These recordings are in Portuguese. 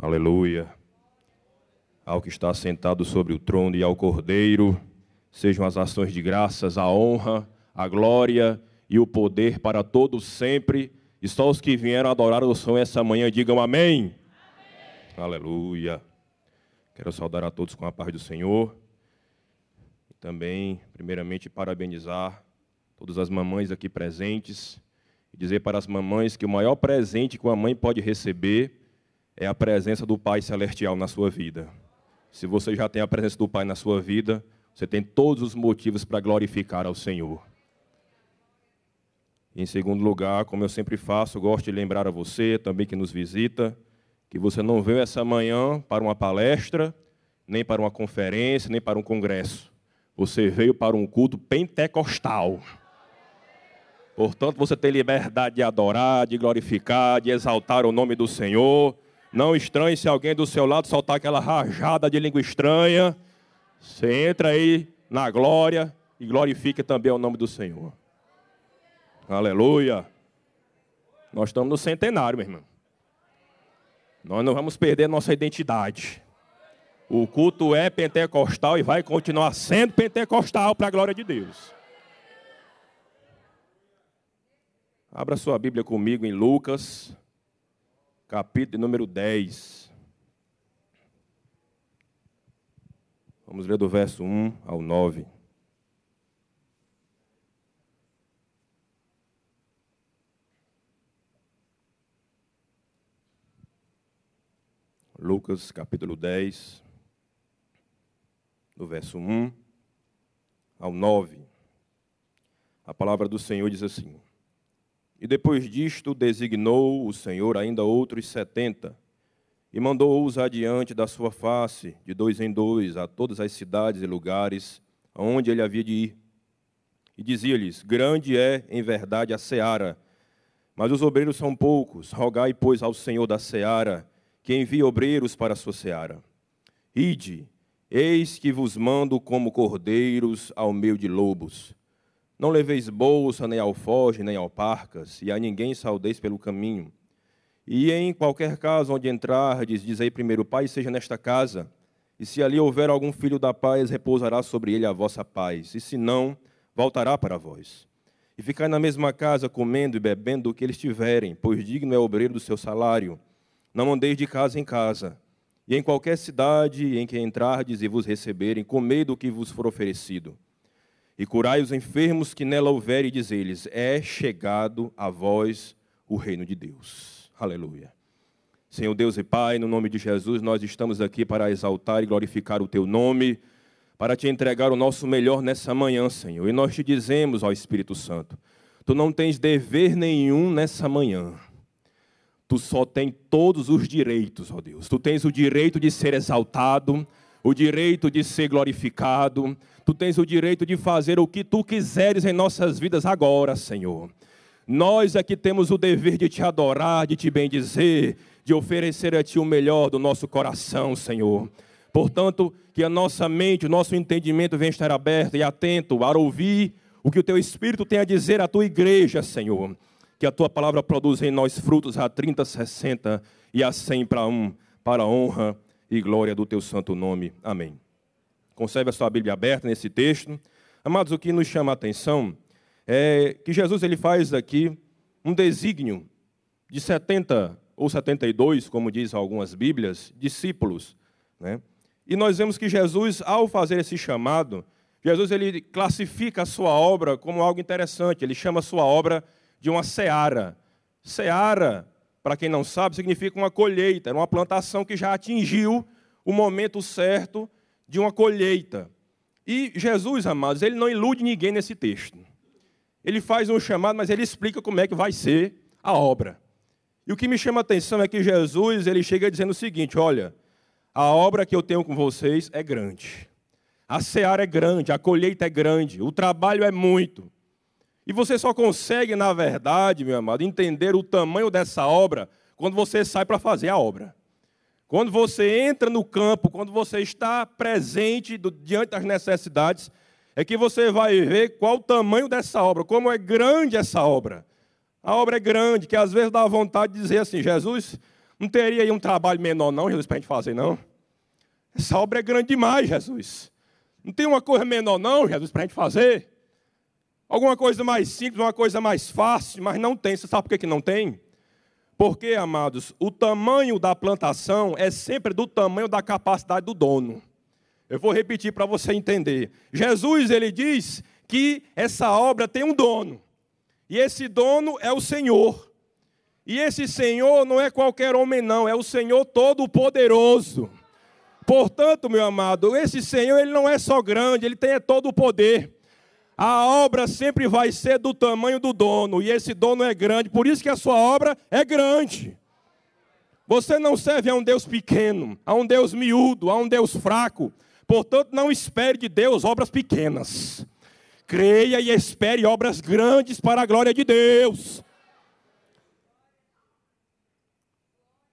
Aleluia. Ao que está sentado sobre o trono e ao Cordeiro, sejam as ações de graças, a honra, a glória e o poder para todos sempre. E só os que vieram adorar o Senhor essa manhã digam amém. amém. Aleluia. Quero saudar a todos com a paz do Senhor. E também, primeiramente, parabenizar todas as mamães aqui presentes e dizer para as mamães que o maior presente que uma mãe pode receber é a presença do Pai Celestial na sua vida. Se você já tem a presença do Pai na sua vida, você tem todos os motivos para glorificar ao Senhor. Em segundo lugar, como eu sempre faço, gosto de lembrar a você, também que nos visita, que você não veio essa manhã para uma palestra, nem para uma conferência, nem para um congresso. Você veio para um culto pentecostal. Portanto, você tem liberdade de adorar, de glorificar, de exaltar o nome do Senhor não estranhe se alguém do seu lado soltar aquela rajada de língua estranha. Você entra aí na glória e glorifique também o nome do Senhor. Aleluia. Nós estamos no centenário, meu irmão. Nós não vamos perder nossa identidade. O culto é pentecostal e vai continuar sendo pentecostal para a glória de Deus. Abra sua Bíblia comigo em Lucas, capítulo número 10. Vamos ler do verso 1 ao 9. Lucas capítulo 10, do verso 1 ao 9. A palavra do Senhor diz assim: e depois disto designou o Senhor ainda outros setenta, e mandou-os adiante da sua face, de dois em dois, a todas as cidades e lugares aonde ele havia de ir. E dizia-lhes: Grande é, em verdade, a seara, mas os obreiros são poucos. Rogai, pois, ao Senhor da seara, que envie obreiros para a sua seara. Ide, eis que vos mando como cordeiros ao meio de lobos. Não leveis bolsa, nem alfoge, nem alparcas, e a ninguém saudeis pelo caminho. E em qualquer casa onde entrardes, dizei primeiro, Pai seja nesta casa, e se ali houver algum filho da paz, repousará sobre ele a vossa paz, e se não, voltará para vós. E ficai na mesma casa, comendo e bebendo o que eles tiverem, pois digno é o obreiro do seu salário. Não andeis de casa em casa. E em qualquer cidade em que entrardes e vos receberem, comei do que vos for oferecido e curai os enfermos que nela houver, e diz-lhes: É chegado a vós o reino de Deus. Aleluia. Senhor Deus e Pai, no nome de Jesus, nós estamos aqui para exaltar e glorificar o Teu nome, para te entregar o nosso melhor nessa manhã, Senhor. E nós te dizemos, ó Espírito Santo, Tu não tens dever nenhum nessa manhã. Tu só tens todos os direitos, ó Deus. Tu tens o direito de ser exaltado, o direito de ser glorificado, tu tens o direito de fazer o que tu quiseres em nossas vidas agora, Senhor. Nós aqui temos o dever de te adorar, de te bendizer, de oferecer a ti o melhor do nosso coração, Senhor. Portanto, que a nossa mente, o nosso entendimento venha estar aberto e atento para ouvir o que o teu Espírito tem a dizer à tua igreja, Senhor. Que a tua palavra produza em nós frutos a 30, 60 e a 100 para um, para a honra e glória do teu santo nome. Amém. Conserve a sua Bíblia aberta nesse texto. Amados, o que nos chama a atenção é que Jesus ele faz aqui um desígnio de 70 ou 72, como diz algumas Bíblias, discípulos. Né? E nós vemos que Jesus, ao fazer esse chamado, Jesus ele classifica a sua obra como algo interessante. Ele chama a sua obra de uma seara. Seara para quem não sabe, significa uma colheita, uma plantação que já atingiu o momento certo de uma colheita. E Jesus, amados, ele não ilude ninguém nesse texto. Ele faz um chamado, mas ele explica como é que vai ser a obra. E o que me chama a atenção é que Jesus, ele chega dizendo o seguinte, olha, a obra que eu tenho com vocês é grande. A seara é grande, a colheita é grande, o trabalho é muito. E você só consegue, na verdade, meu amado, entender o tamanho dessa obra quando você sai para fazer a obra. Quando você entra no campo, quando você está presente do, diante das necessidades, é que você vai ver qual o tamanho dessa obra, como é grande essa obra. A obra é grande, que às vezes dá vontade de dizer assim: Jesus, Não teria aí um trabalho menor, não, Jesus, para a gente fazer, não? Essa obra é grande demais, Jesus. Não tem uma coisa menor, não, Jesus, para a gente fazer? Alguma coisa mais simples, uma coisa mais fácil, mas não tem. Você sabe por que, que não tem? Porque, amados, o tamanho da plantação é sempre do tamanho da capacidade do dono. Eu vou repetir para você entender. Jesus, ele diz que essa obra tem um dono. E esse dono é o Senhor. E esse Senhor não é qualquer homem, não, é o Senhor Todo-Poderoso. Portanto, meu amado, esse Senhor, ele não é só grande, ele tem todo o poder. A obra sempre vai ser do tamanho do dono, e esse dono é grande, por isso que a sua obra é grande. Você não serve a um Deus pequeno, a um Deus miúdo, a um Deus fraco. Portanto, não espere de Deus obras pequenas. Creia e espere obras grandes para a glória de Deus.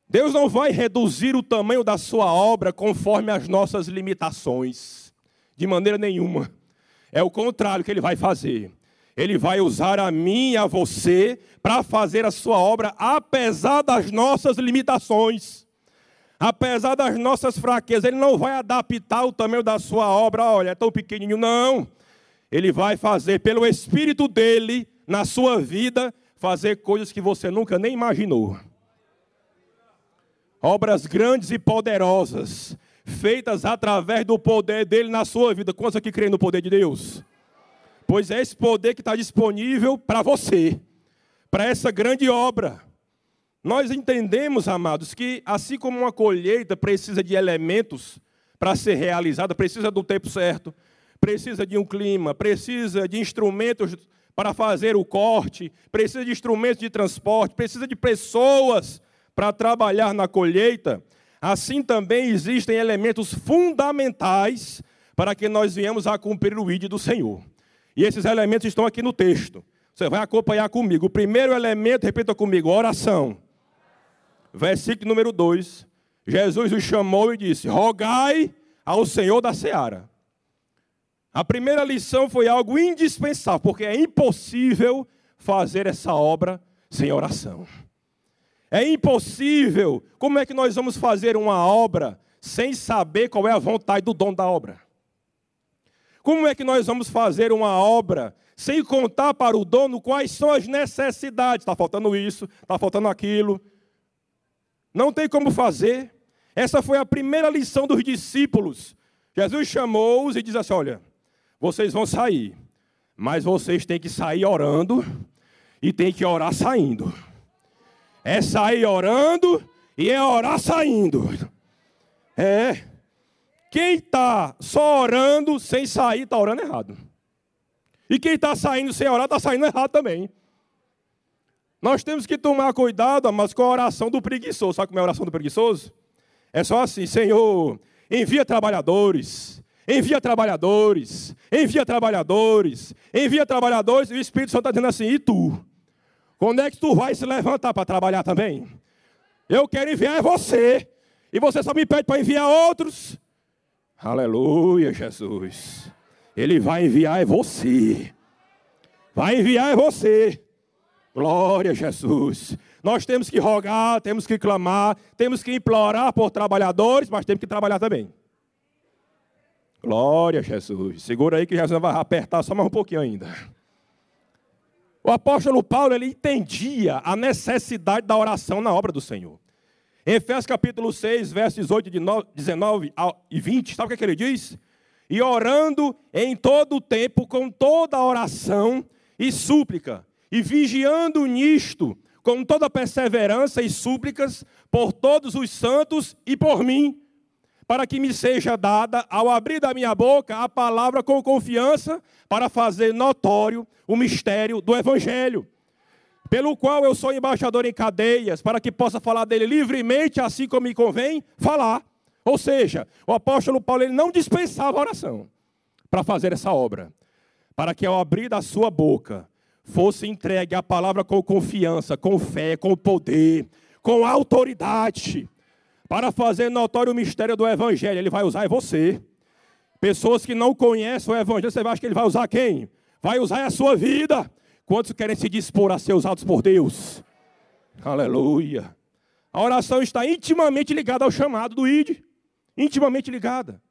Deus não vai reduzir o tamanho da sua obra conforme as nossas limitações, de maneira nenhuma. É o contrário que ele vai fazer. Ele vai usar a mim e a você para fazer a sua obra, apesar das nossas limitações, apesar das nossas fraquezas. Ele não vai adaptar o tamanho da sua obra, olha, é tão pequenininho, não. Ele vai fazer pelo Espírito dele, na sua vida, fazer coisas que você nunca nem imaginou obras grandes e poderosas, feitas através do poder dele na sua vida. Quantos aqui creem no poder de Deus? Pois é esse poder que está disponível para você, para essa grande obra. Nós entendemos, amados, que assim como uma colheita precisa de elementos para ser realizada, precisa do tempo certo, precisa de um clima, precisa de instrumentos para fazer o corte, precisa de instrumentos de transporte, precisa de pessoas para trabalhar na colheita, assim também existem elementos fundamentais para que nós venhamos a cumprir o ID do Senhor. E esses elementos estão aqui no texto. Você vai acompanhar comigo. O primeiro elemento, repita comigo, oração. Versículo número 2. Jesus os chamou e disse: Rogai ao Senhor da seara. A primeira lição foi algo indispensável, porque é impossível fazer essa obra sem oração. É impossível. Como é que nós vamos fazer uma obra sem saber qual é a vontade do dono da obra? Como é que nós vamos fazer uma obra sem contar para o dono quais são as necessidades? Está faltando isso, está faltando aquilo. Não tem como fazer. Essa foi a primeira lição dos discípulos. Jesus chamou-os e diz assim: Olha, vocês vão sair, mas vocês têm que sair orando e têm que orar saindo. É sair orando e é orar saindo. É. Quem está só orando sem sair, está orando errado. E quem está saindo sem orar, está saindo errado também. Nós temos que tomar cuidado, mas com a oração do preguiçoso. Sabe como é a oração do preguiçoso? É só assim, Senhor, envia trabalhadores, envia trabalhadores, envia trabalhadores, envia trabalhadores, e o Espírito Santo está dizendo assim, e tu? Quando é que tu vai se levantar para trabalhar também? Eu quero enviar você. E você só me pede para enviar outros. Aleluia, Jesus. Ele vai enviar é você. Vai enviar é você. Glória Jesus. Nós temos que rogar, temos que clamar, temos que implorar por trabalhadores, mas temos que trabalhar também. Glória Jesus. Segura aí que Jesus vai apertar só mais um pouquinho ainda. O apóstolo Paulo ele entendia a necessidade da oração na obra do Senhor. Em Efésios capítulo 6, versos 18, 19 e 20, sabe o que, é que ele diz? E orando em todo o tempo, com toda oração e súplica, e vigiando nisto, com toda perseverança e súplicas, por todos os santos e por mim, para que me seja dada, ao abrir da minha boca, a palavra com confiança, para fazer notório o mistério do Evangelho, pelo qual eu sou embaixador em cadeias, para que possa falar dele livremente, assim como me convém falar. Ou seja, o apóstolo Paulo ele não dispensava a oração para fazer essa obra, para que ao abrir da sua boca fosse entregue a palavra com confiança, com fé, com poder, com autoridade para fazer notório o mistério do Evangelho. Ele vai usar é você. Pessoas que não conhecem o Evangelho, você acha que ele vai usar quem? Vai usar a sua vida. Quantos querem se dispor a ser usados por Deus? Aleluia. A oração está intimamente ligada ao chamado do ID. Intimamente ligada.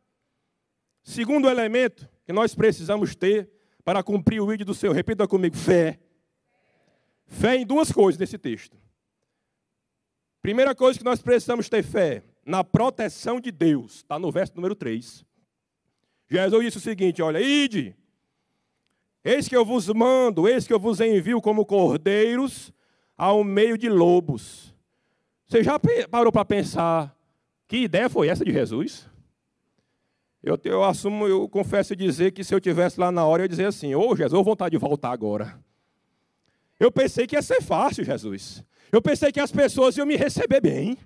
Segundo elemento que nós precisamos ter para cumprir o ID do Senhor, repita comigo: fé. Fé em duas coisas nesse texto. Primeira coisa que nós precisamos ter fé na proteção de Deus, está no verso número 3. Jesus disse o seguinte: Olha, ide, eis que eu vos mando, eis que eu vos envio como cordeiros ao meio de lobos. Você já parou para pensar que ideia foi essa de Jesus? Eu, eu assumo, eu confesso dizer que se eu tivesse lá na hora, eu ia dizer assim: Ô oh, Jesus, vontade de voltar agora. Eu pensei que ia ser fácil, Jesus. Eu pensei que as pessoas iam me receber bem.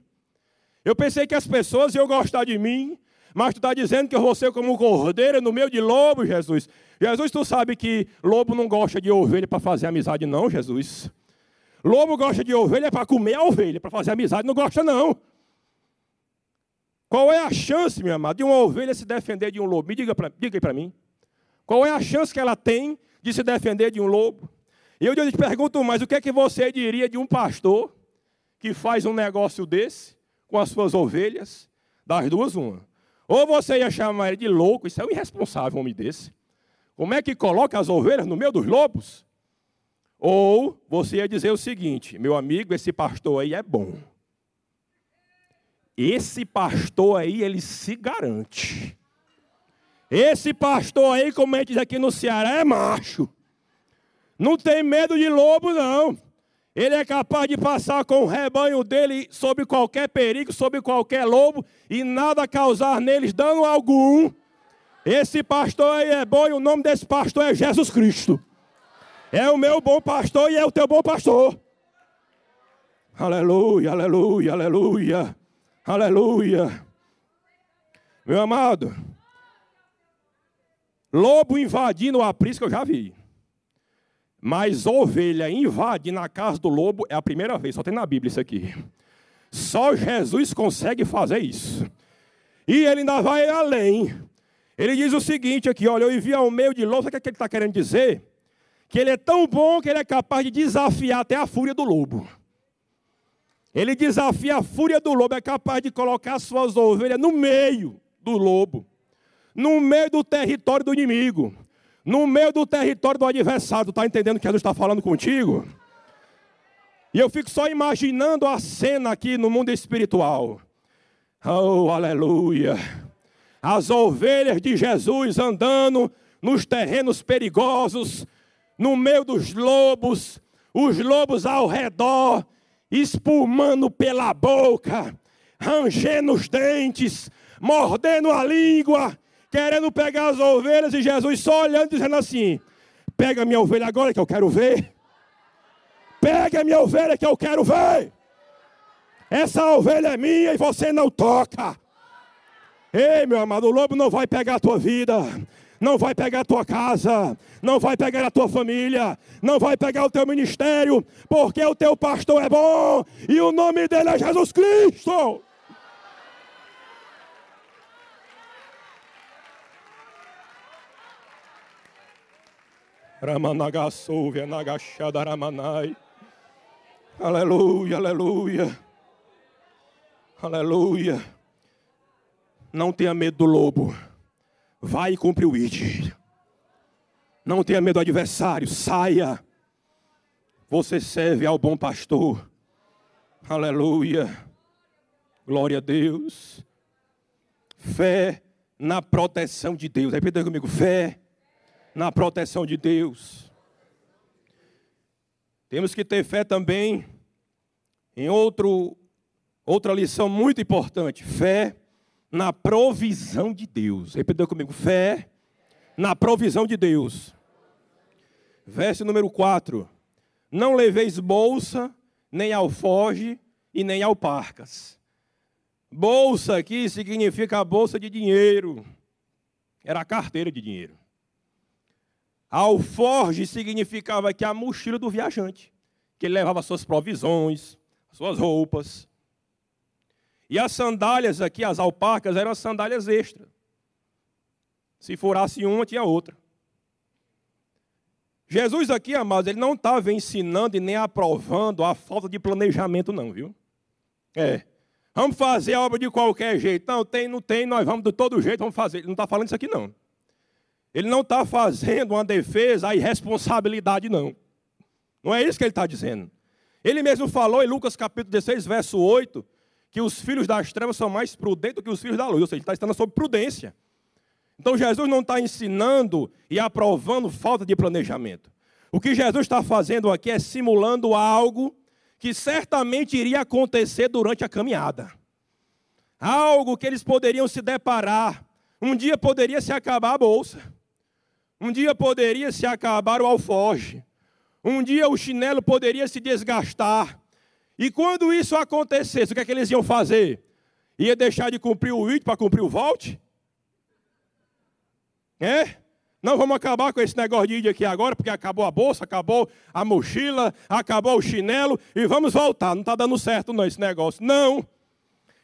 Eu pensei que as pessoas iam gostar de mim. Mas tu está dizendo que eu vou ser como um cordeiro no meio de lobo, Jesus. Jesus, tu sabe que lobo não gosta de ovelha para fazer amizade, não, Jesus. Lobo gosta de ovelha para comer a ovelha, para fazer amizade, não gosta, não. Qual é a chance, meu amado, de uma ovelha se defender de um lobo? Me diga, pra, diga aí para mim. Qual é a chance que ela tem de se defender de um lobo? E eu te pergunto mais, o que é que você diria de um pastor que faz um negócio desse com as suas ovelhas? Das duas, uma. Ou você ia chamar ele de louco, isso é um irresponsável, homem desse. Como é que coloca as ovelhas no meio dos lobos? Ou você ia dizer o seguinte: meu amigo, esse pastor aí é bom. Esse pastor aí, ele se garante. Esse pastor aí, como a gente diz aqui no Ceará, é macho. Não tem medo de lobo, não. Ele é capaz de passar com o rebanho dele sobre qualquer perigo, sobre qualquer lobo, e nada causar neles dano algum. Esse pastor aí é bom e o nome desse pastor é Jesus Cristo. É o meu bom pastor e é o teu bom pastor. Aleluia, aleluia, aleluia, aleluia. Meu amado, lobo invadindo o aprisco eu já vi. Mas ovelha invade na casa do lobo é a primeira vez, só tem na Bíblia isso aqui. Só Jesus consegue fazer isso. E ele ainda vai além. Ele diz o seguinte aqui, olha, eu envio ao meio de lobo, sabe o que ele está querendo dizer? Que ele é tão bom que ele é capaz de desafiar até a fúria do lobo. Ele desafia a fúria do lobo, é capaz de colocar suas ovelhas no meio do lobo, no meio do território do inimigo no meio do território do adversário. Está entendendo que Jesus está falando contigo? E eu fico só imaginando a cena aqui no mundo espiritual. Oh, aleluia! As ovelhas de Jesus andando nos terrenos perigosos, no meio dos lobos, os lobos ao redor, espumando pela boca, rangendo os dentes, mordendo a língua, querendo pegar as ovelhas e Jesus só olhando, dizendo assim: Pega minha ovelha agora que eu quero ver. Pega minha ovelha que eu quero ver. Essa ovelha é minha e você não toca. Ei, meu amado, o lobo não vai pegar a tua vida, não vai pegar a tua casa, não vai pegar a tua família, não vai pegar o teu ministério, porque o teu pastor é bom e o nome dele é Jesus Cristo. Ramanagassouve, Nagachada Ramanai. Aleluia, aleluia. Aleluia. Não tenha medo do lobo. Vai e cumpre o id. Não tenha medo do adversário. Saia. Você serve ao bom pastor. Aleluia. Glória a Deus. Fé na proteção de Deus. Repita comigo: fé na proteção de Deus. Temos que ter fé também em outro, outra lição muito importante: fé na provisão de Deus. Repita comigo: fé na provisão de Deus. Verso número 4: Não leveis bolsa, nem alfoge e nem alparcas. Bolsa aqui significa a bolsa de dinheiro. Era a carteira de dinheiro. Alforge significava que a mochila do viajante, que ele levava suas provisões, suas roupas. E as sandálias aqui, as alpacas, eram as sandálias extras. Se furasse uma, tinha outra. Jesus aqui, amados, ele não estava ensinando e nem aprovando a falta de planejamento, não, viu? É. Vamos fazer a obra de qualquer jeito. Não, tem, não tem, nós vamos de todo jeito, vamos fazer. Ele não está falando isso aqui, não. Ele não está fazendo uma defesa à irresponsabilidade, não. Não é isso que ele está dizendo. Ele mesmo falou em Lucas capítulo 16, verso 8, que os filhos das trevas são mais prudentes do que os filhos da luz. Ou seja, ele está ensinando sobre prudência. Então Jesus não está ensinando e aprovando falta de planejamento. O que Jesus está fazendo aqui é simulando algo que certamente iria acontecer durante a caminhada. Algo que eles poderiam se deparar. Um dia poderia se acabar a bolsa. Um dia poderia se acabar o alforge. Um dia o chinelo poderia se desgastar. E quando isso acontecesse, o que é que eles iam fazer? Ia deixar de cumprir o IT para cumprir o volte? É? Não vamos acabar com esse negócio de ir aqui agora, porque acabou a bolsa, acabou a mochila, acabou o chinelo e vamos voltar. Não está dando certo não esse negócio. Não.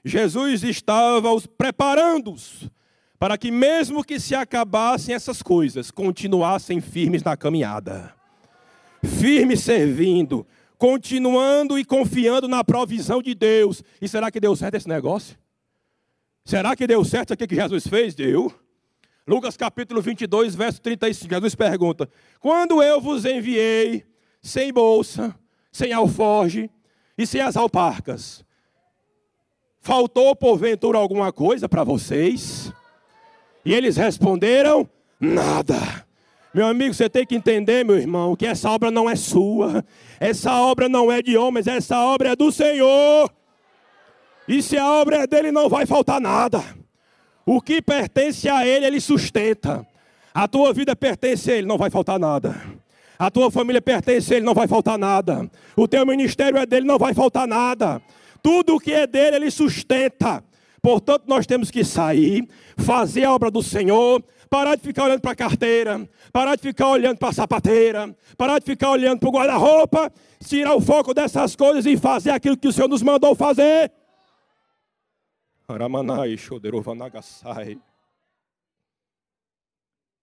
Jesus estava os preparando-os para que mesmo que se acabassem essas coisas, continuassem firmes na caminhada. Firmes servindo, continuando e confiando na provisão de Deus. E será que deu certo esse negócio? Será que deu certo aqui que Jesus fez? Deu. Lucas capítulo 22, verso 35. Jesus pergunta: Quando eu vos enviei sem bolsa, sem alforge e sem as alparcas, faltou porventura alguma coisa para vocês? E eles responderam: Nada. Meu amigo, você tem que entender, meu irmão, que essa obra não é sua, essa obra não é de homens, essa obra é do Senhor. E se a obra é dele, não vai faltar nada. O que pertence a Ele, Ele sustenta. A tua vida pertence a Ele, não vai faltar nada. A tua família pertence a Ele, não vai faltar nada. O teu ministério é dele, não vai faltar nada. Tudo o que é dele, Ele sustenta. Portanto, nós temos que sair, fazer a obra do Senhor, parar de ficar olhando para a carteira, parar de ficar olhando para a sapateira, parar de ficar olhando para o guarda-roupa, tirar o foco dessas coisas e fazer aquilo que o Senhor nos mandou fazer.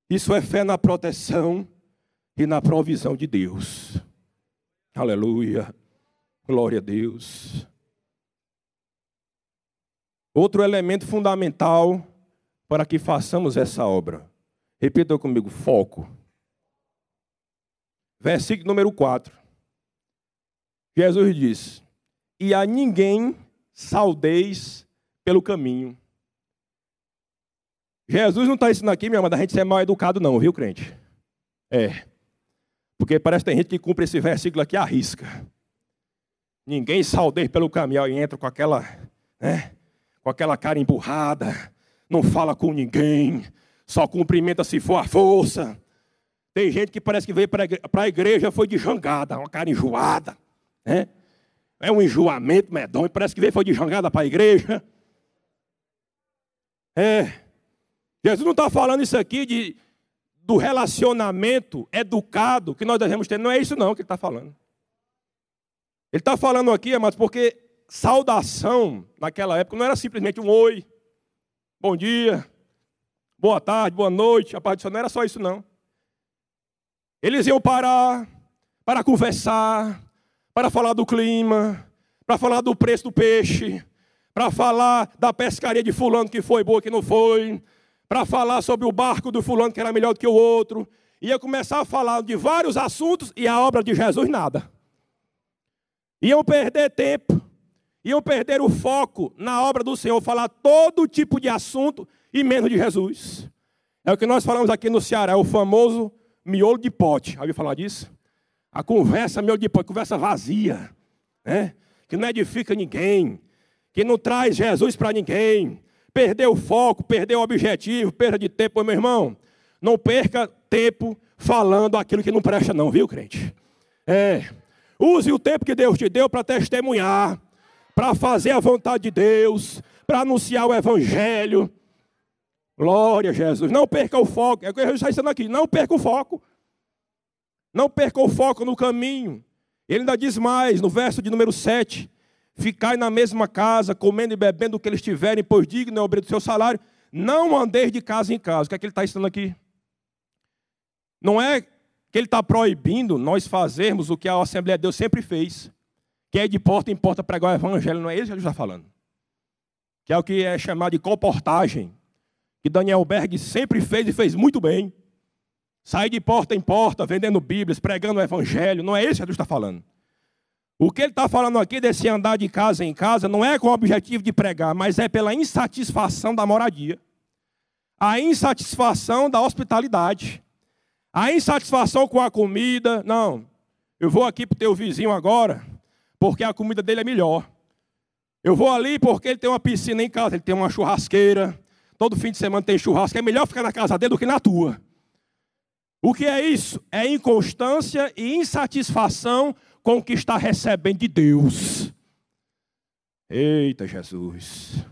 Isso é fé na proteção e na provisão de Deus. Aleluia. Glória a Deus. Outro elemento fundamental para que façamos essa obra. Repita comigo: foco. Versículo número 4. Jesus diz: E a ninguém saudeis pelo caminho. Jesus não está ensinando aqui, minha irmã, da gente ser mal educado, não, viu, crente? É. Porque parece que tem gente que cumpre esse versículo aqui à risca. Ninguém saudeia pelo caminho e entra com aquela, né, com aquela cara emburrada, não fala com ninguém, só cumprimenta se for a força. Tem gente que parece que veio para a igreja foi de jangada, uma cara enjoada. Né? É um enjoamento medonho, parece que veio foi de jangada para a igreja. É. Jesus não está falando isso aqui de, do relacionamento educado que nós devemos ter. Não é isso não que ele está falando. Ele está falando aqui, mas porque saudação naquela época não era simplesmente um oi, bom dia, boa tarde, boa noite, a paz do Senhor. Não era só isso não. Eles iam parar para conversar, para falar do clima, para falar do preço do peixe, para falar da pescaria de fulano que foi boa, que não foi, para falar sobre o barco do fulano que era melhor do que o outro. Ia começar a falar de vários assuntos e a obra de Jesus nada. Iam perder tempo, iam perder o foco na obra do Senhor, falar todo tipo de assunto e menos de Jesus. É o que nós falamos aqui no Ceará, é o famoso miolo de pote. Já ouviu falar disso? A conversa miolo de pote, conversa vazia, né? que não edifica ninguém, que não traz Jesus para ninguém. Perdeu o foco, perdeu o objetivo, perda de tempo, meu irmão. Não perca tempo falando aquilo que não presta, não, viu, crente? É. Use o tempo que Deus te deu para testemunhar, para fazer a vontade de Deus, para anunciar o Evangelho. Glória a Jesus. Não perca o foco. É o que Jesus está ensinando aqui. Não perca o foco. Não perca o foco no caminho. Ele ainda diz mais, no verso de número 7. Ficai na mesma casa, comendo e bebendo o que eles tiverem, pois digno é o obreiro do seu salário. Não andeis de casa em casa. O que é que ele está ensinando aqui? Não é que ele está proibindo nós fazermos o que a Assembleia de Deus sempre fez, que é de porta em porta pregar o evangelho, não é isso que ele está falando. Que é o que é chamado de comportagem, que Daniel Berg sempre fez e fez muito bem. Sair de porta em porta, vendendo Bíblias, pregando o evangelho, não é isso que ele está falando. O que ele está falando aqui desse andar de casa em casa não é com o objetivo de pregar, mas é pela insatisfação da moradia, a insatisfação da hospitalidade, a insatisfação com a comida. Não, eu vou aqui para o teu vizinho agora, porque a comida dele é melhor. Eu vou ali porque ele tem uma piscina em casa, ele tem uma churrasqueira. Todo fim de semana tem churrasco. É melhor ficar na casa dele do que na tua. O que é isso? É inconstância e insatisfação com o que está recebendo de Deus. Eita Jesus.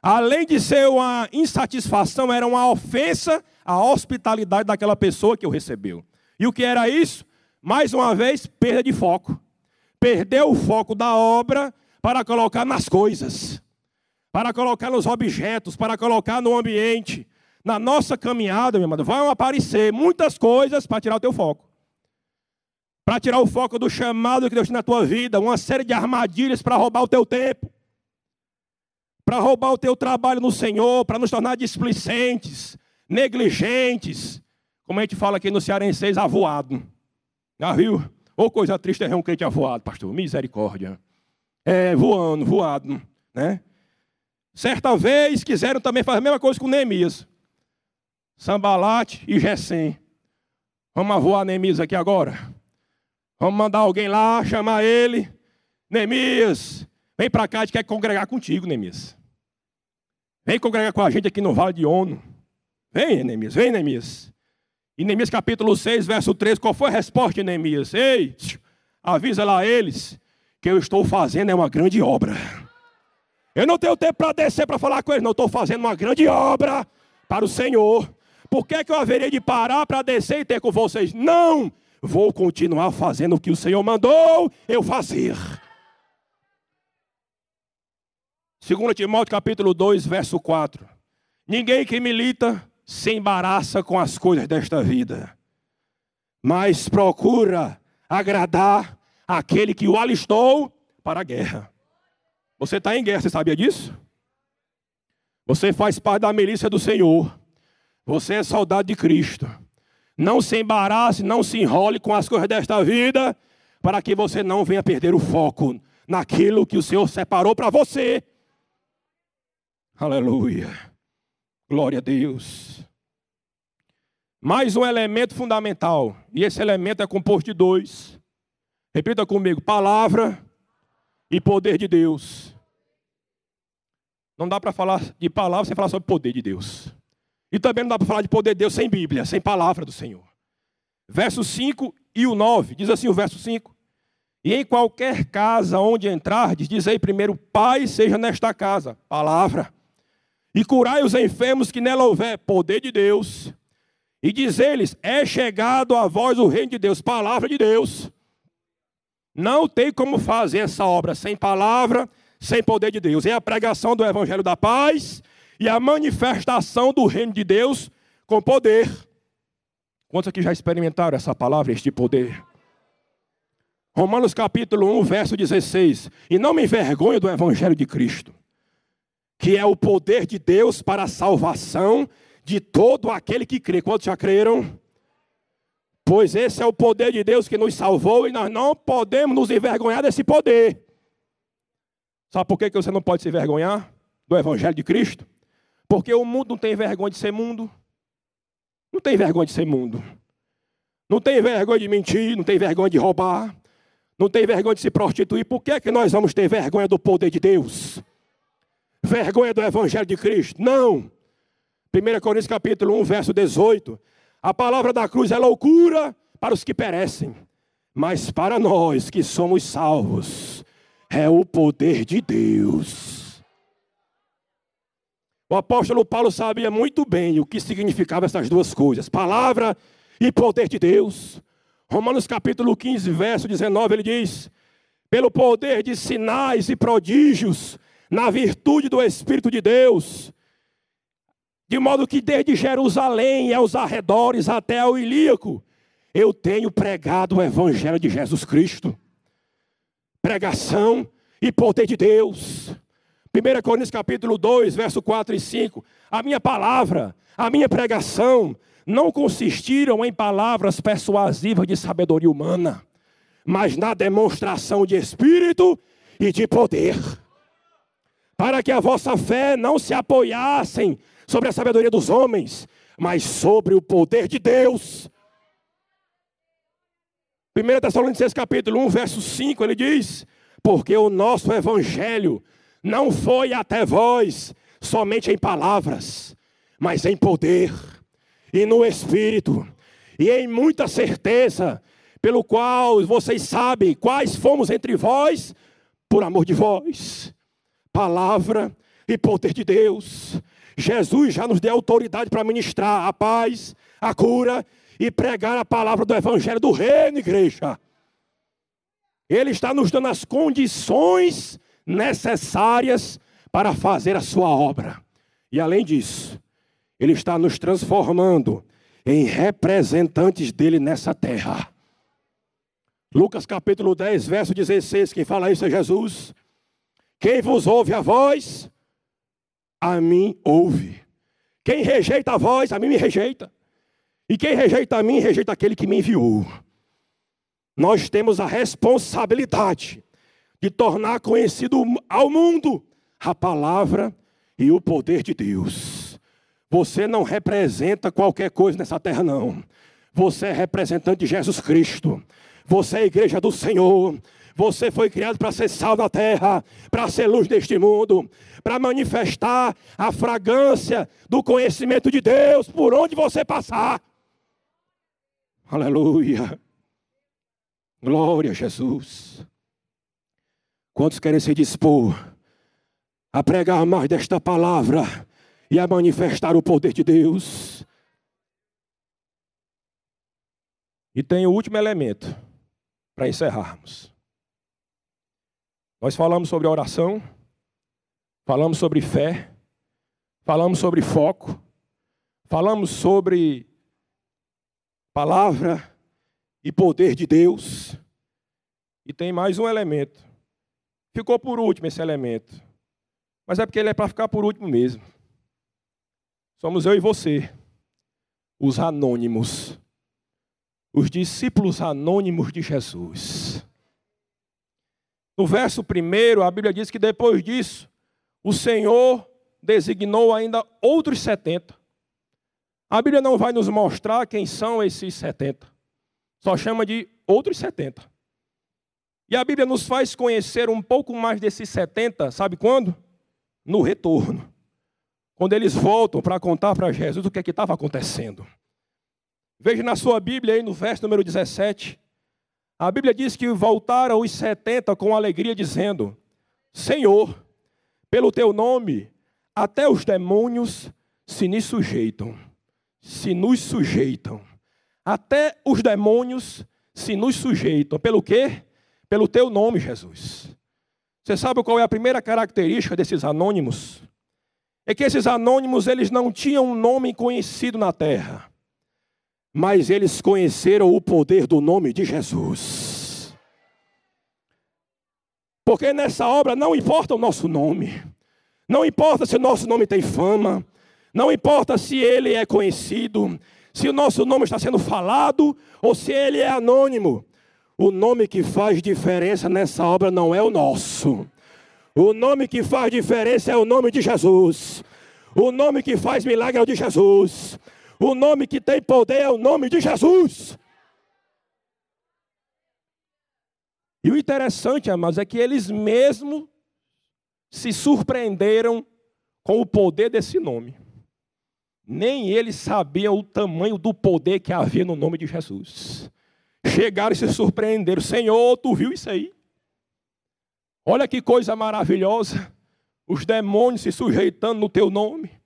Além de ser uma insatisfação, era uma ofensa à hospitalidade daquela pessoa que o recebeu. E o que era isso? Mais uma vez, perda de foco perdeu o foco da obra para colocar nas coisas, para colocar nos objetos, para colocar no ambiente. Na nossa caminhada, meu irmão, vão aparecer muitas coisas para tirar o teu foco. Para tirar o foco do chamado que Deus tem na tua vida, uma série de armadilhas para roubar o teu tempo. Para roubar o teu trabalho no Senhor, para nos tornar displicentes, negligentes, como a gente fala aqui no Cearense, avoado. Já viu? Ou oh, coisa triste é um crente avoado, pastor. Misericórdia. É, voando, voado, né? Certa vez quiseram também fazer a mesma coisa com Neemias. Sambalate e Gesem. Vamos voar Neemias aqui agora. Vamos mandar alguém lá, chamar ele. Neemias, vem para cá, a gente quer congregar contigo, Neemias. Vem congregar com a gente aqui no Vale de Ono. Vem, Neemias, vem, Neemias. Em Neemias capítulo 6, verso 3, qual foi a resposta de Neemias? Ei, avisa lá eles que eu estou fazendo é uma grande obra. Eu não tenho tempo para descer para falar com eles, não. Estou fazendo uma grande obra para o Senhor. Por que, é que eu haveria de parar para descer e ter com vocês? Não! Vou continuar fazendo o que o Senhor mandou eu fazer. 2 Timóteo capítulo 2, verso 4. Ninguém que milita se embaraça com as coisas desta vida, mas procura agradar aquele que o alistou para a guerra. Você está em guerra, você sabia disso? Você faz parte da milícia do Senhor. Você é soldado de Cristo. Não se embarace, não se enrole com as coisas desta vida, para que você não venha perder o foco naquilo que o Senhor separou para você. Aleluia. Glória a Deus. Mais um elemento fundamental. E esse elemento é composto de dois. Repita comigo: palavra e poder de Deus. Não dá para falar de palavra sem falar sobre poder de Deus. E também não dá para falar de poder de Deus sem Bíblia, sem palavra do Senhor. Verso 5 e o 9, diz assim o verso 5. E em qualquer casa onde entrardes, diz aí primeiro, Pai seja nesta casa, palavra e curai os enfermos que nela houver poder de Deus, e dizer-lhes: É chegado a vós o reino de Deus, palavra de Deus. Não tem como fazer essa obra sem palavra, sem poder de Deus. É a pregação do evangelho da paz e a manifestação do reino de Deus com poder. Quantos aqui já experimentaram essa palavra, este poder? Romanos capítulo 1, verso 16. E não me envergonho do evangelho de Cristo que é o poder de Deus para a salvação de todo aquele que crê. Quantos já creram? Pois esse é o poder de Deus que nos salvou e nós não podemos nos envergonhar desse poder. Sabe por que você não pode se envergonhar do Evangelho de Cristo? Porque o mundo não tem vergonha de ser mundo. Não tem vergonha de ser mundo. Não tem vergonha de mentir, não tem vergonha de roubar, não tem vergonha de se prostituir. Por que, é que nós vamos ter vergonha do poder de Deus? Vergonha do Evangelho de Cristo. Não. 1 Coríntios capítulo 1, verso 18. A palavra da cruz é loucura para os que perecem, mas para nós que somos salvos, é o poder de Deus. O apóstolo Paulo sabia muito bem o que significavam essas duas coisas: palavra e poder de Deus. Romanos capítulo 15, verso 19, ele diz: pelo poder de sinais e prodígios na virtude do Espírito de Deus, de modo que desde Jerusalém e aos arredores até ao Ilíaco, eu tenho pregado o Evangelho de Jesus Cristo. pregação e poder de Deus. 1 Coríntios capítulo 2, verso 4 e 5. A minha palavra, a minha pregação não consistiram em palavras persuasivas de sabedoria humana, mas na demonstração de espírito e de poder. Para que a vossa fé não se apoiassem sobre a sabedoria dos homens, mas sobre o poder de Deus. 1 Tessalonicenses capítulo 1, verso 5, ele diz: Porque o nosso evangelho não foi até vós somente em palavras, mas em poder e no espírito e em muita certeza, pelo qual vocês sabem quais fomos entre vós por amor de vós. Palavra e poder de Deus. Jesus já nos deu autoridade para ministrar a paz, a cura e pregar a palavra do evangelho do reino, igreja. Ele está nos dando as condições necessárias para fazer a sua obra. E além disso, ele está nos transformando em representantes dele nessa terra. Lucas capítulo 10, verso 16, quem fala isso é Jesus. Quem vos ouve a voz, a mim ouve. Quem rejeita a voz, a mim me rejeita. E quem rejeita a mim, rejeita aquele que me enviou. Nós temos a responsabilidade de tornar conhecido ao mundo a palavra e o poder de Deus. Você não representa qualquer coisa nessa terra, não. Você é representante de Jesus Cristo. Você é a igreja do Senhor. Você foi criado para ser sal na terra, para ser luz deste mundo, para manifestar a fragrância do conhecimento de Deus por onde você passar. Aleluia. Glória a Jesus. Quantos querem se dispor a pregar mais desta palavra e a manifestar o poder de Deus? E tem o último elemento para encerrarmos. Nós falamos sobre oração, falamos sobre fé, falamos sobre foco, falamos sobre palavra e poder de Deus. E tem mais um elemento Ficou por último esse elemento. Mas é porque ele é para ficar por último mesmo. Somos eu e você, os anônimos, os discípulos anônimos de Jesus. No verso primeiro, a Bíblia diz que depois disso, o Senhor designou ainda outros setenta. A Bíblia não vai nos mostrar quem são esses setenta. Só chama de outros setenta. E a Bíblia nos faz conhecer um pouco mais desses 70, sabe quando? No retorno. Quando eles voltam para contar para Jesus o que é estava acontecendo. Veja na sua Bíblia aí no verso número 17. A Bíblia diz que voltaram os 70 com alegria, dizendo: Senhor, pelo teu nome, até os demônios se nos sujeitam. Se nos sujeitam. Até os demônios se nos sujeitam. Pelo quê? pelo teu nome, Jesus. Você sabe qual é a primeira característica desses anônimos? É que esses anônimos, eles não tinham um nome conhecido na terra, mas eles conheceram o poder do nome de Jesus. Porque nessa obra não importa o nosso nome, não importa se o nosso nome tem fama, não importa se ele é conhecido, se o nosso nome está sendo falado ou se ele é anônimo. O nome que faz diferença nessa obra não é o nosso. O nome que faz diferença é o nome de Jesus. O nome que faz milagre é o de Jesus. O nome que tem poder é o nome de Jesus. E o interessante, amados, é que eles mesmos se surpreenderam com o poder desse nome. Nem eles sabiam o tamanho do poder que havia no nome de Jesus chegaram e se surpreenderam. Senhor, tu viu isso aí? Olha que coisa maravilhosa. Os demônios se sujeitando no teu nome.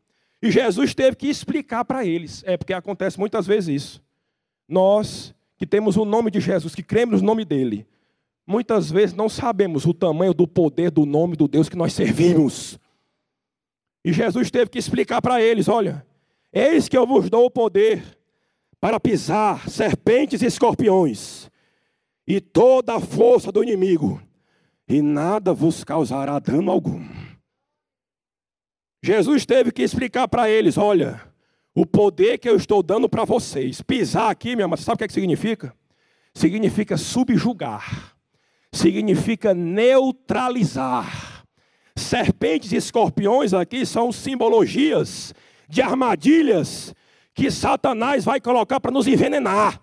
E Jesus teve que explicar para eles. É porque acontece muitas vezes isso. Nós que temos o nome de Jesus, que cremos no nome dele, muitas vezes não sabemos o tamanho do poder do nome do Deus que nós servimos. E Jesus teve que explicar para eles: olha, eis que eu vos dou o poder para pisar serpentes e escorpiões e toda a força do inimigo, e nada vos causará dano algum. Jesus teve que explicar para eles: olha, o poder que eu estou dando para vocês, pisar aqui, minha irmã, sabe o que, é que significa? Significa subjugar, significa neutralizar. Serpentes e escorpiões aqui são simbologias de armadilhas que Satanás vai colocar para nos envenenar,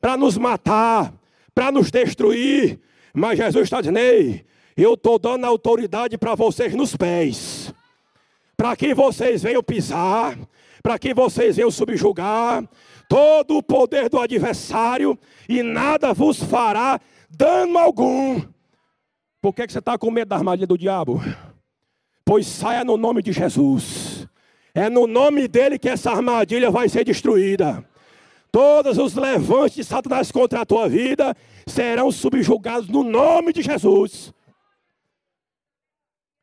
para nos matar, para nos destruir. Mas Jesus está dizendo: Ei, eu estou dando autoridade para vocês nos pés para que vocês venham pisar, para que vocês venham subjugar todo o poder do adversário e nada vos fará dano algum. Por que, que você está com medo da armadilha do diabo? Pois saia no nome de Jesus. É no nome dele que essa armadilha vai ser destruída. Todos os levantes de Satanás contra a tua vida serão subjugados no nome de Jesus.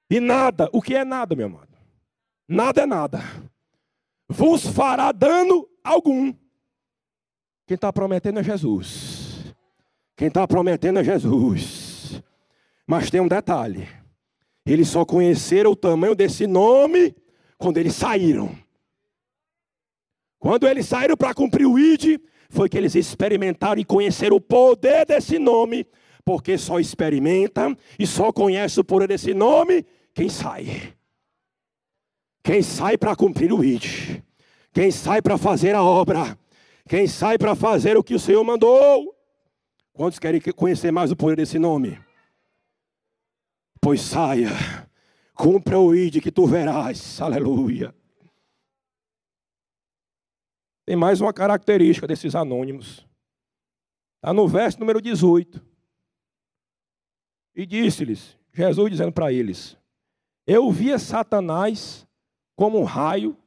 E nada, o que é nada, meu amado? Nada é nada, vos fará dano algum. Quem está prometendo é Jesus. Quem está prometendo é Jesus. Mas tem um detalhe: eles só conheceram o tamanho desse nome quando eles saíram. Quando eles saíram para cumprir o ID, foi que eles experimentaram e conheceram o poder desse nome, porque só experimenta e só conhece o poder desse nome quem sai. Quem sai para cumprir o ID, quem sai para fazer a obra, quem sai para fazer o que o Senhor mandou. Quantos querem conhecer mais o poder desse nome? Pois saia, cumpra o ID que tu verás, aleluia. Tem mais uma característica desses anônimos. Está no verso número 18. E disse-lhes, Jesus dizendo para eles: Eu via Satanás como um raio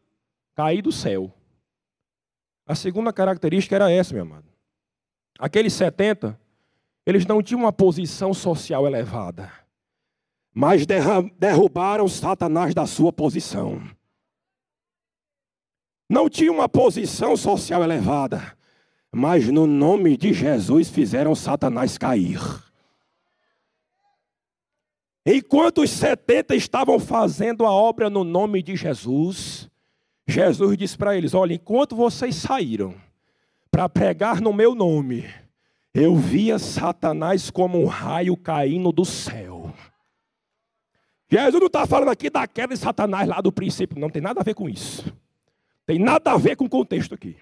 cair do céu. A segunda característica era essa, meu amado. Aqueles 70, eles não tinham uma posição social elevada, mas derrubaram Satanás da sua posição. Não tinham uma posição social elevada, mas no nome de Jesus fizeram Satanás cair. Enquanto os 70 estavam fazendo a obra no nome de Jesus, Jesus disse para eles: Olha, enquanto vocês saíram para pregar no meu nome, eu via Satanás como um raio caindo do céu. Jesus não está falando aqui da queda de Satanás lá do princípio, não tem nada a ver com isso. Tem nada a ver com o contexto aqui.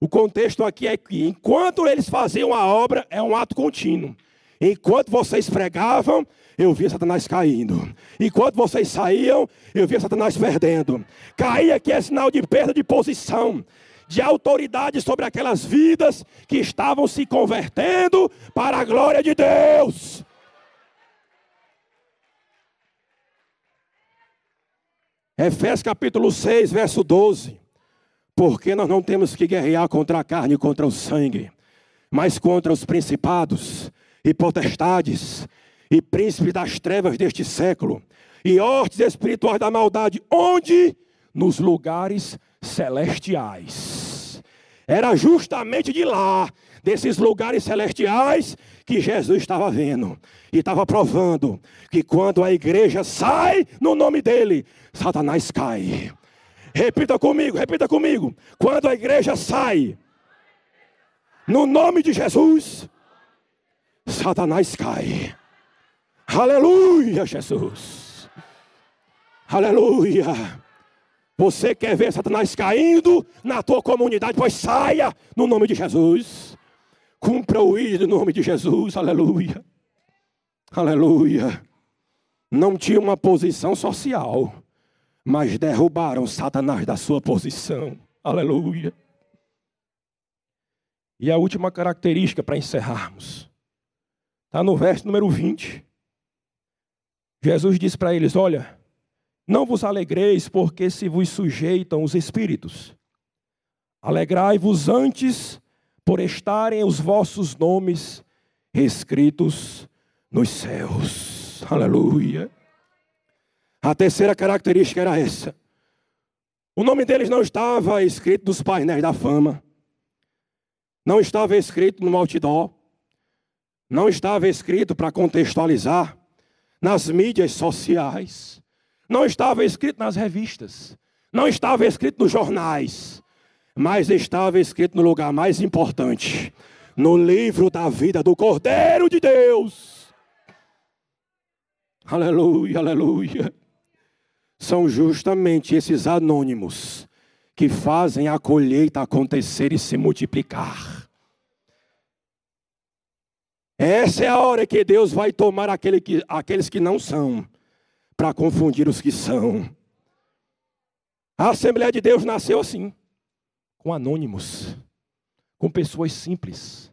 O contexto aqui é que enquanto eles faziam a obra, é um ato contínuo. Enquanto vocês pregavam, eu via Satanás caindo. Enquanto vocês saíam, eu via Satanás perdendo. Cair aqui é sinal de perda de posição, de autoridade sobre aquelas vidas que estavam se convertendo para a glória de Deus. Efésios capítulo 6, verso 12. Porque nós não temos que guerrear contra a carne e contra o sangue, mas contra os principados e potestades e príncipes das trevas deste século e hortes espirituais da maldade, onde? Nos lugares celestiais. Era justamente de lá, desses lugares celestiais, que Jesus estava vendo e estava provando que quando a igreja sai no nome dele, Satanás cai. Repita comigo, repita comigo. Quando a igreja sai no nome de Jesus, Satanás cai. Aleluia, Jesus. Aleluia. Você quer ver Satanás caindo na tua comunidade? Pois saia no nome de Jesus. Cumpra o ídolo no nome de Jesus. Aleluia. Aleluia. Não tinha uma posição social, mas derrubaram Satanás da sua posição. Aleluia. E a última característica para encerrarmos. Está no verso número 20. Jesus disse para eles: Olha, não vos alegreis, porque se vos sujeitam os espíritos. Alegrai-vos antes por estarem os vossos nomes escritos nos céus. Aleluia. A terceira característica era essa. O nome deles não estava escrito nos painéis da fama. Não estava escrito no outdoor não estava escrito para contextualizar, nas mídias sociais, não estava escrito nas revistas, não estava escrito nos jornais, mas estava escrito no lugar mais importante no livro da vida do Cordeiro de Deus. Aleluia, aleluia. São justamente esses anônimos que fazem a colheita acontecer e se multiplicar. Essa é a hora que Deus vai tomar aquele que, aqueles que não são, para confundir os que são. A Assembleia de Deus nasceu assim, com anônimos, com pessoas simples,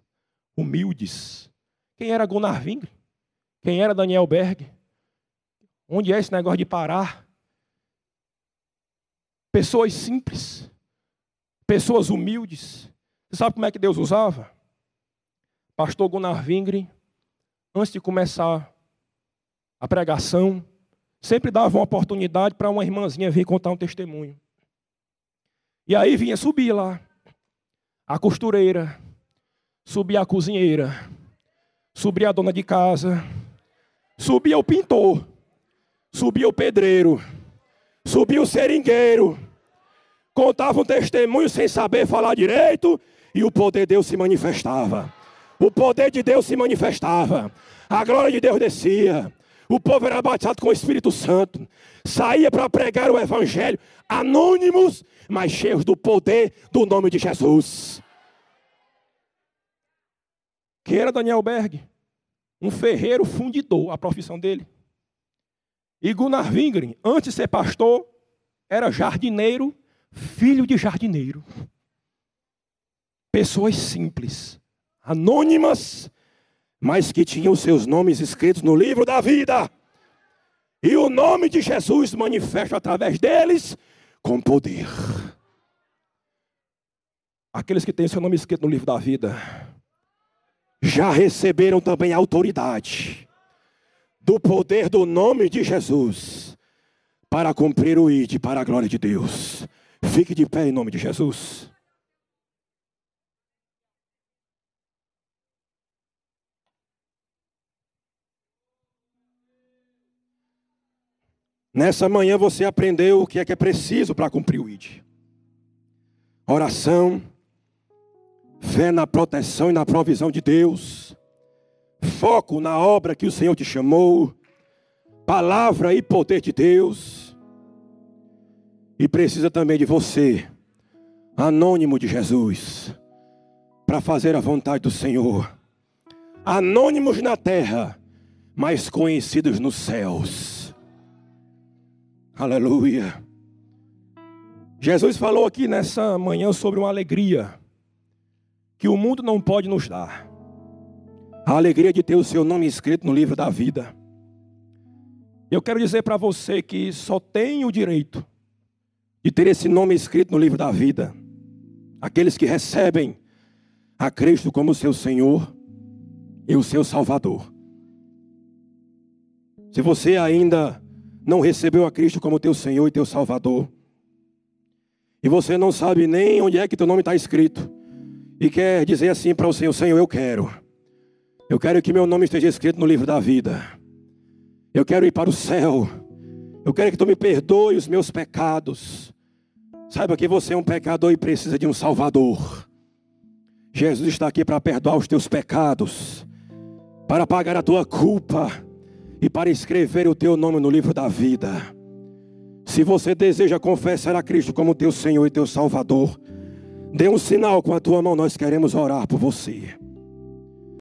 humildes. Quem era Gunnar Ving? Quem era Daniel Berg? Onde é esse negócio de parar? Pessoas simples, pessoas humildes. Você sabe como é que Deus usava? Pastor Gunnar Vingre, antes de começar a pregação, sempre dava uma oportunidade para uma irmãzinha vir contar um testemunho. E aí vinha subir lá a costureira, subia a cozinheira, subia a dona de casa, subia o pintor, subia o pedreiro, subia o seringueiro, contava um testemunho sem saber falar direito, e o poder de Deus se manifestava. O poder de Deus se manifestava. A glória de Deus descia. O povo era batizado com o Espírito Santo. Saía para pregar o Evangelho, anônimos, mas cheios do poder do nome de Jesus. Quem era Daniel Berg? Um ferreiro fundidor, a profissão dele. E Gunnar Wingren, antes de ser pastor, era jardineiro, filho de jardineiro. Pessoas simples, anônimas, mas que tinham seus nomes escritos no livro da vida. E o nome de Jesus manifesta através deles com poder. Aqueles que têm seu nome escrito no livro da vida já receberam também autoridade do poder do nome de Jesus para cumprir o ID para a glória de Deus. Fique de pé em nome de Jesus. Nessa manhã você aprendeu o que é que é preciso para cumprir o ID. Oração, fé na proteção e na provisão de Deus, foco na obra que o Senhor te chamou, palavra e poder de Deus. E precisa também de você, anônimo de Jesus, para fazer a vontade do Senhor. Anônimos na terra, mas conhecidos nos céus. Aleluia. Jesus falou aqui nessa manhã sobre uma alegria que o mundo não pode nos dar. A alegria de ter o seu nome escrito no livro da vida. Eu quero dizer para você que só tem o direito de ter esse nome escrito no livro da vida. Aqueles que recebem a Cristo como seu Senhor e o seu Salvador. Se você ainda não recebeu a Cristo como teu Senhor e teu Salvador, e você não sabe nem onde é que teu nome está escrito, e quer dizer assim para o Senhor: Senhor, eu quero, eu quero que meu nome esteja escrito no livro da vida, eu quero ir para o céu, eu quero que tu me perdoe os meus pecados. Saiba que você é um pecador e precisa de um Salvador. Jesus está aqui para perdoar os teus pecados, para pagar a tua culpa e para escrever o teu nome no livro da vida. Se você deseja confessar a Cristo como teu Senhor e teu Salvador, dê um sinal com a tua mão, nós queremos orar por você.